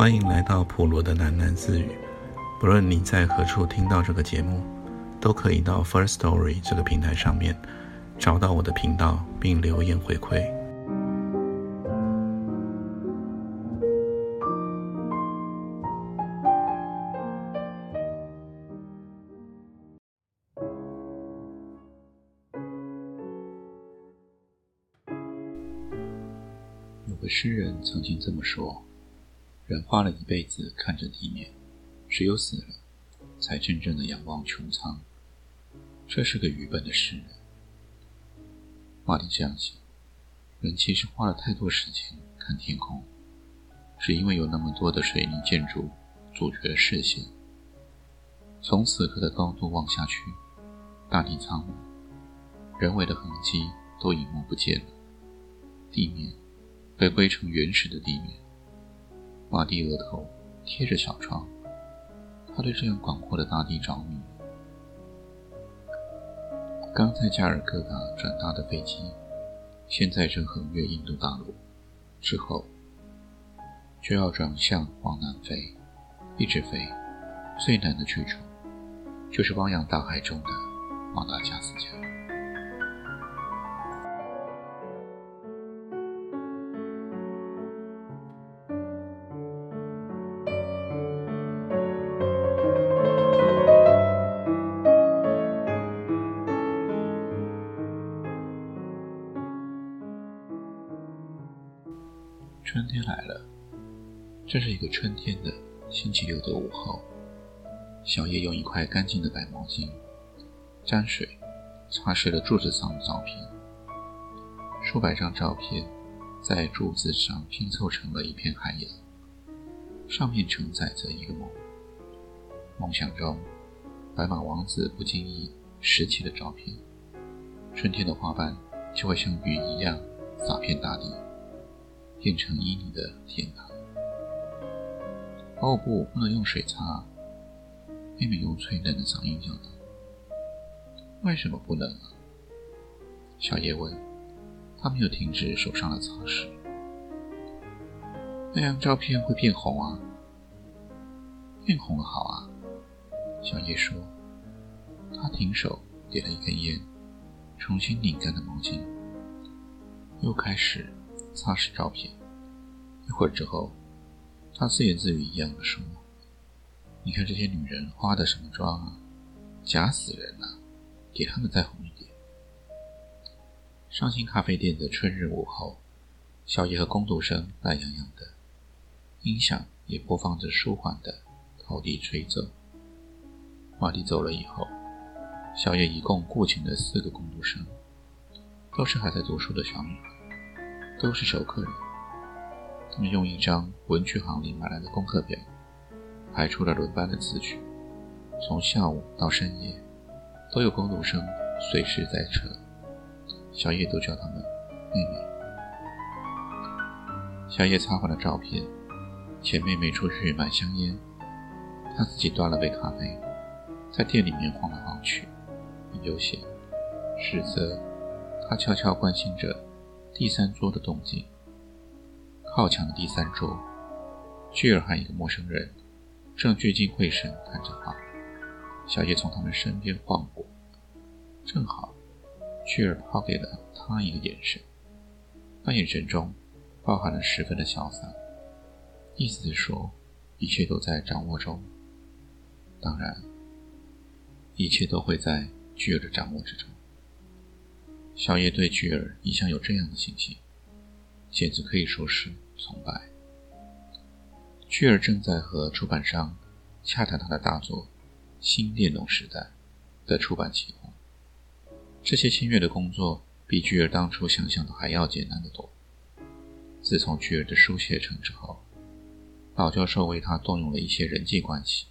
欢迎来到普罗的喃喃自语。不论你在何处听到这个节目，都可以到 First Story 这个平台上面找到我的频道，并留言回馈。有个诗人曾经这么说。人花了一辈子看着地面，只有死了，才真正的仰望穹苍。这是个愚笨的诗人。马丁这样想：人其实花了太多时间看天空，是因为有那么多的水泥建筑阻绝了视线。从此刻的高度望下去，大地苍茫，人为的痕迹都隐没不见了，地面回归成原始的地面。马蒂额头贴着小窗，他对这样广阔的大地着迷。刚在加尔各答转搭的飞机，现在正横越印度大陆，之后就要转向往南飞，一直飞，最难的去处就是汪洋大海中的马达加斯加。春天来了，这是一个春天的星期六的午后。小叶用一块干净的白毛巾沾水擦拭了柱子上的照片。数百张照片在柱子上拼凑成了一片海洋，上面承载着一个梦。梦想中，白马王子不经意拾起的照片，春天的花瓣就会像雨一样洒遍大地。变成旖旎的天堂。哦不，不能用水擦。妹妹用脆嫩的嗓音叫道：“为什么不能啊？”小叶问。他没有停止手上的擦拭。那样照片会变红啊。变红了好啊。小叶说。他停手，点了一根烟，重新拧干了毛巾，又开始。擦拭照片，一会儿之后，他自言自语一样的说：“你看这些女人化的什么妆啊，假死人呐！给他们再红一点。”上新咖啡店的春日午后，小叶和工读生懒洋洋的，音响也播放着舒缓的陶笛吹奏。马蒂走了以后，小叶一共雇请了四个工读生，都是还在读书的小女孩。都是熟客人，他们用一张文具行里买来的功课表排出了轮班的次序，从下午到深夜都有工读生随时在车。小叶都叫他们妹妹。小叶擦完了照片，请妹妹出去买香烟，他自己端了杯咖啡，在店里面晃来晃去，很悠闲。实则他悄悄关心着。第三桌的动静，靠墙的第三桌，巨儿和一个陌生人正聚精会神谈着话。小叶从他们身边晃过，正好巨儿抛给了他一个眼神，那眼神中包含了十分的潇洒，意思是说一切都在掌握中。当然，一切都会在巨儿的掌握之中。小叶对巨儿一向有这样的信心，简直可以说是崇拜。巨儿正在和出版商洽谈他的大作《新电动时代》的出版情况。这些签约的工作比巨儿当初想象的还要简单得多。自从巨儿的书写成之后，老教授为他动用了一些人际关系，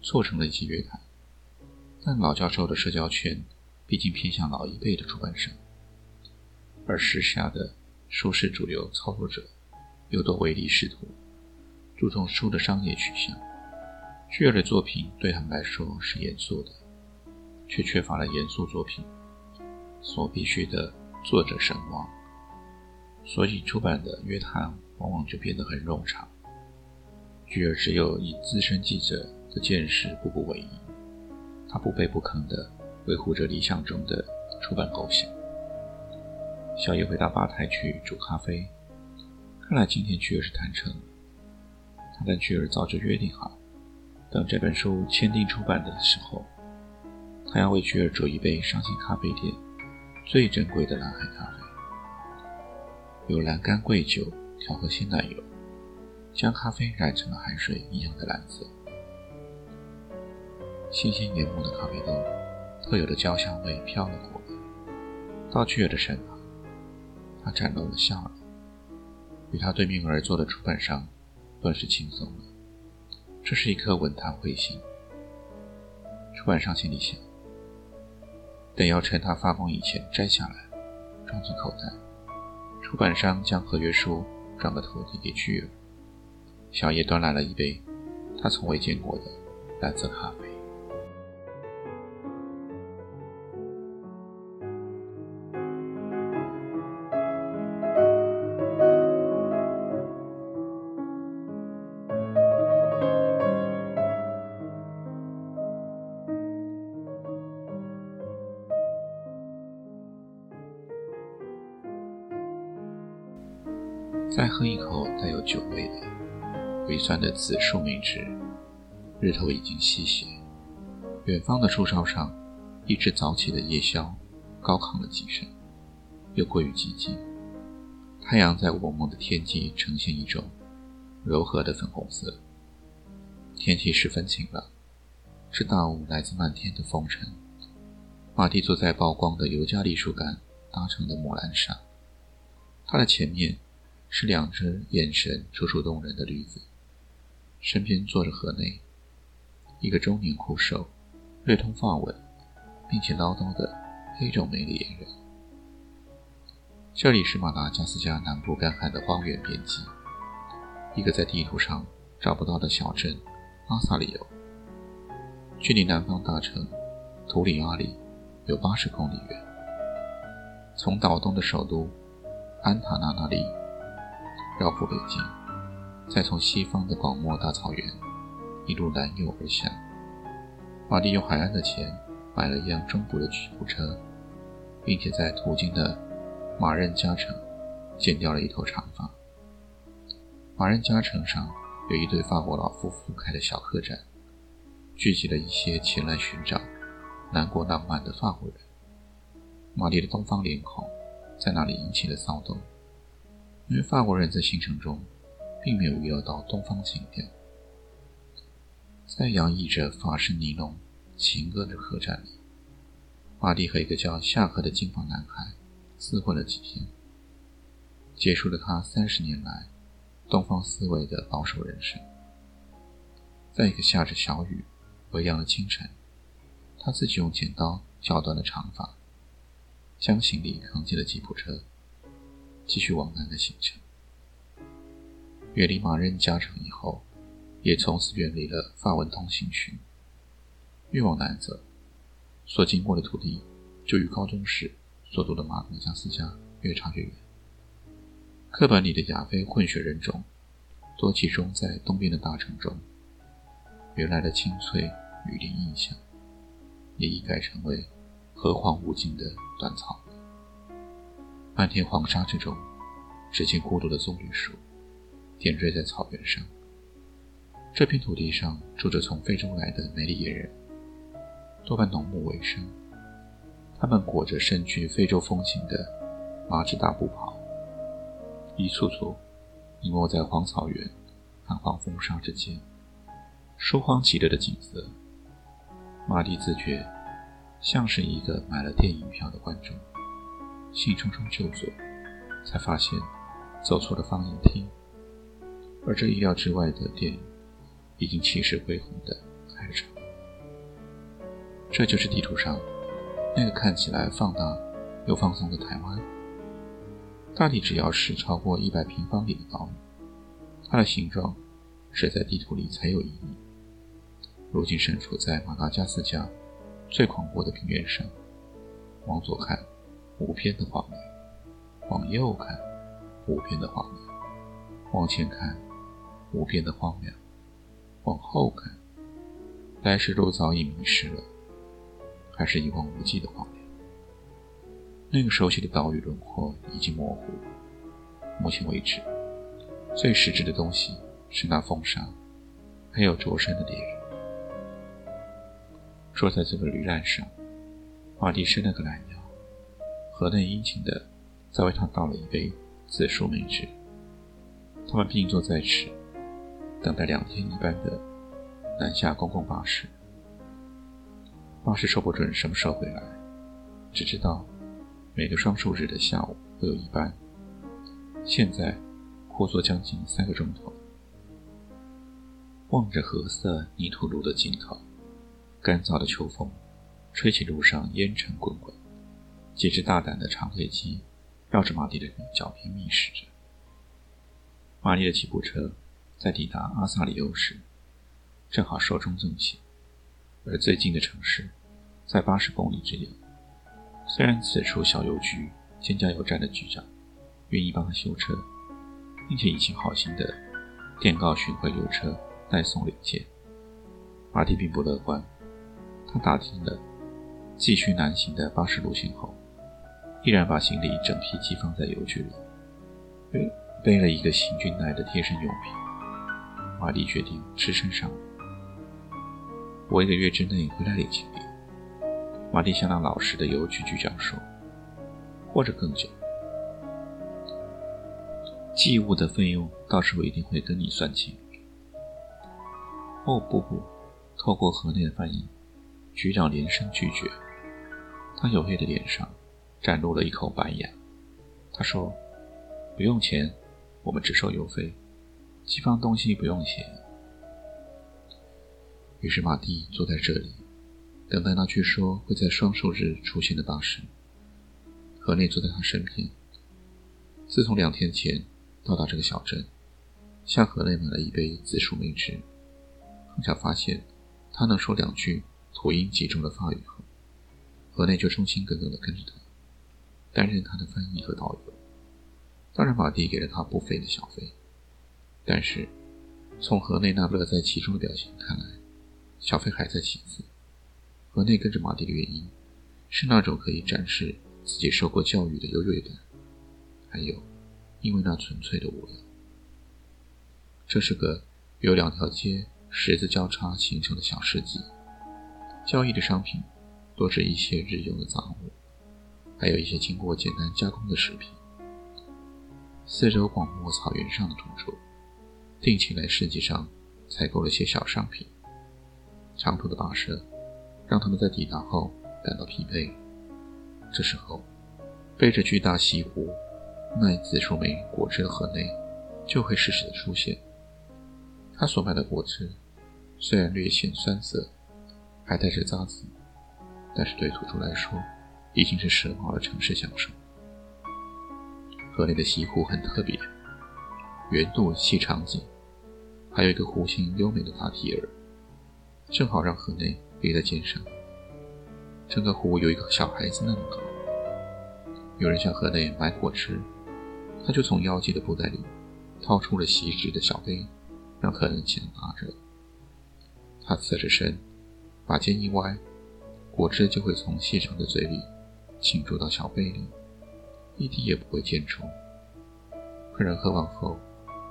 促成了一些约谈。但老教授的社交圈。毕竟偏向老一辈的出版社，而时下的书市主流操作者又都唯利是图，注重书的商业取向。巨儿的作品对他们来说是严肃的，却缺乏了严肃作品所必须的作者神往，所以出版的约谈往往就变得很冗长。巨儿只有以资深记者的见识步步为营，他不卑不亢地维护着理想中的出版构想。小野回到吧台去煮咖啡，看来今天巨儿是谈成了。他跟巨儿早就约定好，等这本书签订出版的时候，他要为巨儿煮一杯伤心咖啡店最珍贵的蓝海咖啡，有蓝干桂酒调和鲜奶油，将咖啡染成了海水一样的蓝色。新鲜研磨的咖啡豆特有的焦香味飘了过来，到巨儿的身旁。他展露了笑容，与他对面而坐的出版商顿时轻松了。这是一颗稳谈会信。出版商心里想：等要趁他发疯以前摘下来，装进口袋。出版商将合约书转个头递给巨儿。小叶端来了一杯他从未见过的蓝色咖啡。带有酒味的、微酸的紫树莓汁。日头已经西斜，远方的树梢上，一只早起的夜枭高亢了几声，又过于寂静。太阳在雾蒙的天际呈现一种柔和的粉红色。天气十分晴朗，是大雾来自漫天的风尘。马蒂坐在曝光的尤加利树干搭成的木栏上，他的前面。是两只眼神楚楚动人的驴子，身边坐着河内，一个中年酷瘦、略通法文，并且唠叨的黑种美丽野人。这里是马达加斯加南部干旱的荒原边际，一个在地图上找不到的小镇阿萨里尤，距离南方大城图里阿里有八十公里远。从岛东的首都安塔纳那里。绕赴北京，再从西方的广漠大草原一路南游而下。马蒂用海岸的钱买了一辆中古的吉普车，并且在途经的马任加城剪掉了一头长发。马任加城上有一对法国老夫妇开的小客栈，聚集了一些前来寻找南国浪漫的法国人。玛丽的东方脸孔在那里引起了骚动。因为法国人在行程中并没有预料到东方情调，在洋溢着法式尼龙情歌的客栈里，马蒂和一个叫夏克的金发男孩厮混了几天，结束了他三十年来东方思维的保守人生。在一个下着小雨、微凉的清晨，他自己用剪刀绞断了长发，将行李扛进了吉普车。继续往南的行程，远离马任加城以后，也从此远离了法文通行区。越往南走，所经过的土地就与高中时所读的马达加斯加越差越远。课本里的亚非混血人种多集中在东边的大城中，原来的青翠雨林印象也已改成为何荒无尽的断草。漫天黄沙之中，只见孤独的棕榈树点缀在草原上。这片土地上住着从非洲来的美里野人，多半农牧为生。他们裹着身具非洲风情的麻质大布袍，一簇簇隐没在黄草原和黄风沙之间，疏荒极了的景色。马蒂自觉像是一个买了电影票的观众。兴冲冲就坐，才发现走错了放映厅，而这意料之外的电影已经气势恢宏的开场。这就是地图上那个看起来放大又放松的台湾。大体只要是超过一百平方里的岛屿，它的形状只在地图里才有意义。如今身处在马达加斯加最广阔的平原上，往左看。无边的画面，往右看，无边的画面；往前看，无边的荒凉；往后看，来时路早已迷失了，还是一望无际的荒凉。那个熟悉的岛屿轮廓已经模糊。目前为止，最实质的东西是那风沙，还有灼身的猎人。坐在这个旅站上，马蒂伸了个懒腰，河内殷勤的再为他倒了一杯紫苏梅汁。他们并坐在此，等待两天一班的南下公共巴士。巴士说不准什么时候会来，只知道每个双数日的下午会有一班。现在过坐将近三个钟头，望着褐色泥土路的尽头，干燥的秋风吹起路上烟尘滚滚，几只大胆的长尾鸡绕着马蒂的脚边觅食着。玛丽的吉普车在抵达阿萨里欧时，正好寿终正寝，而最近的城市在八十公里之遥。虽然此处小邮局兼加油站的局长。愿意帮他修车，并且已经好心的电告巡回邮车代送零件。马蒂并不乐观，他打听了继续南行的巴士路线后，依然把行李整批寄放在邮局里，背背了一个行军带的贴身用品。玛丽决定吃身上我一个月之内回来领行李。玛丽向那老实的邮局局长说，或者更久。寄物的费用到时候一定会跟你算清。哦不不，透过河内的翻译，局长连声拒绝。他黝黑的脸上展露了一口白牙。他说：“不用钱，我们只收邮费，寄放东西不用钱。”于是马蒂坐在这里，等待那据说会在双数日出现的巴士。河内坐在他身边。自从两天前。到达这个小镇，向河内买了一杯紫薯梅汁，碰巧发现他能说两句吐音极重的法语后，河内就忠心耿耿地跟着他，担任他的翻译和导游。当然，马蒂给了他不菲的小费，但是从河内那乐在其中的表情看来，小费还在其次。河内跟着马蒂的原因，是那种可以展示自己受过教育的优越感，还有。因为那纯粹的无聊。这是个由两条街十字交叉形成的小市集，交易的商品多是一些日用的杂物，还有一些经过简单加工的食品。四周广袤草原上的土著，定期来市集上采购了些小商品。长途的跋涉让他们在抵达后感到疲惫。这时候，背着巨大锡壶。卖紫苏梅果汁的河内就会适时的出现。他所卖的果汁虽然略显酸涩，还带着渣子，但是对土著来说已经是奢华的城市享受。河内的西湖很特别，圆肚细长颈，还有一个弧形优美的大提耳，正好让河内立在肩上。整个湖有一个小孩子那么高。有人向河内买果汁。他就从腰际的布袋里掏出了锡纸的小杯，让客人先拿着。他侧着身，把肩一歪，果汁就会从细长的嘴里倾注到小杯里，一滴也不会溅出。客人喝完后，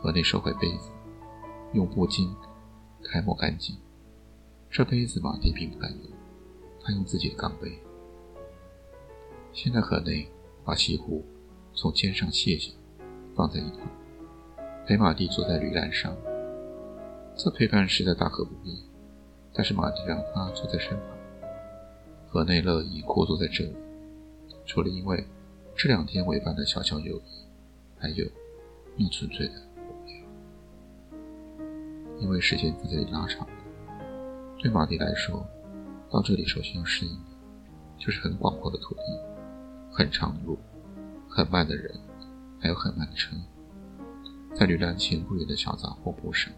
河内收回杯子，用布巾开抹干净。这杯子马蒂并不敢用，他用自己的钢杯。现在河内把西壶。从肩上卸下，放在一旁，陪马蒂坐在驴栏上。这陪伴实在大可不必，但是马蒂让他坐在身旁。河内乐意枯坐在这里，除了因为这两天违反的小小友谊，还有那纯粹的无聊。因为时间在这里拉长，对马蒂来说，到这里首先要适应的，就是很广阔的土地，很长的路。很慢的人，还有很慢的车，在旅栏前不远的小杂货铺上，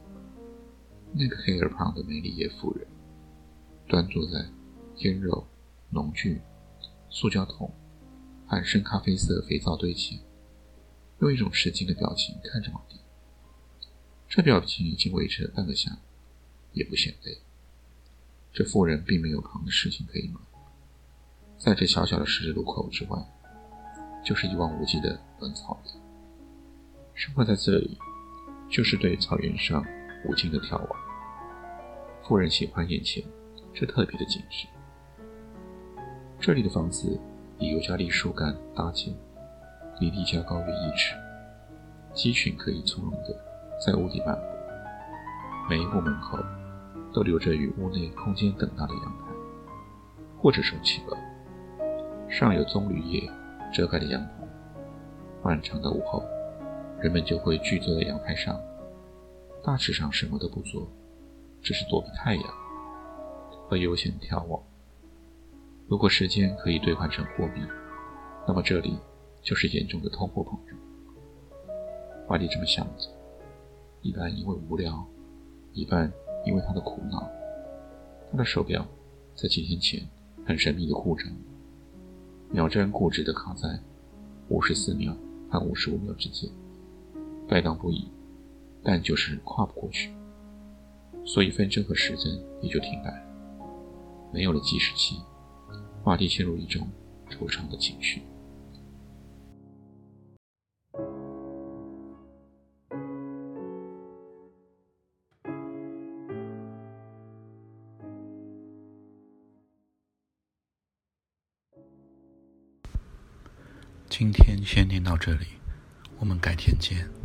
那个黑而胖的梅里耶夫人，端坐在腌肉、农具、塑胶桶和深咖啡色肥皂堆起，用一种吃惊的表情看着马蒂。这表情已经维持了半个下午，也不显累。这妇人并没有旁的事情可以忙，在这小小的十字路口之外，就是一望无际的本草原。生活在这里，就是对草原上无尽的眺望。妇人喜欢眼前这特别的景致。这里的房子以尤加利树干搭建，离地较高约一尺，鸡群可以从容地在屋顶漫步。每一户门口都留着与屋内空间等大的阳台，或者收起了，上有棕榈叶遮盖的阳台。漫长的午后，人们就会聚坐在阳台上，大致上什么都不做，只是躲避太阳和悠闲眺望。如果时间可以兑换成货币，那么这里就是严重的通货膨胀。瓦迪这么想着，一半因为无聊，一半因为他的苦恼。他的手表在几天前很神秘的故障，秒针固执地卡在五十四秒和五十五秒之间，摆荡不已，但就是跨不过去，所以分针和时针也就停摆了，没有了计时器。话题陷入一种惆怅的情绪。今天先念到这里，我们改天见。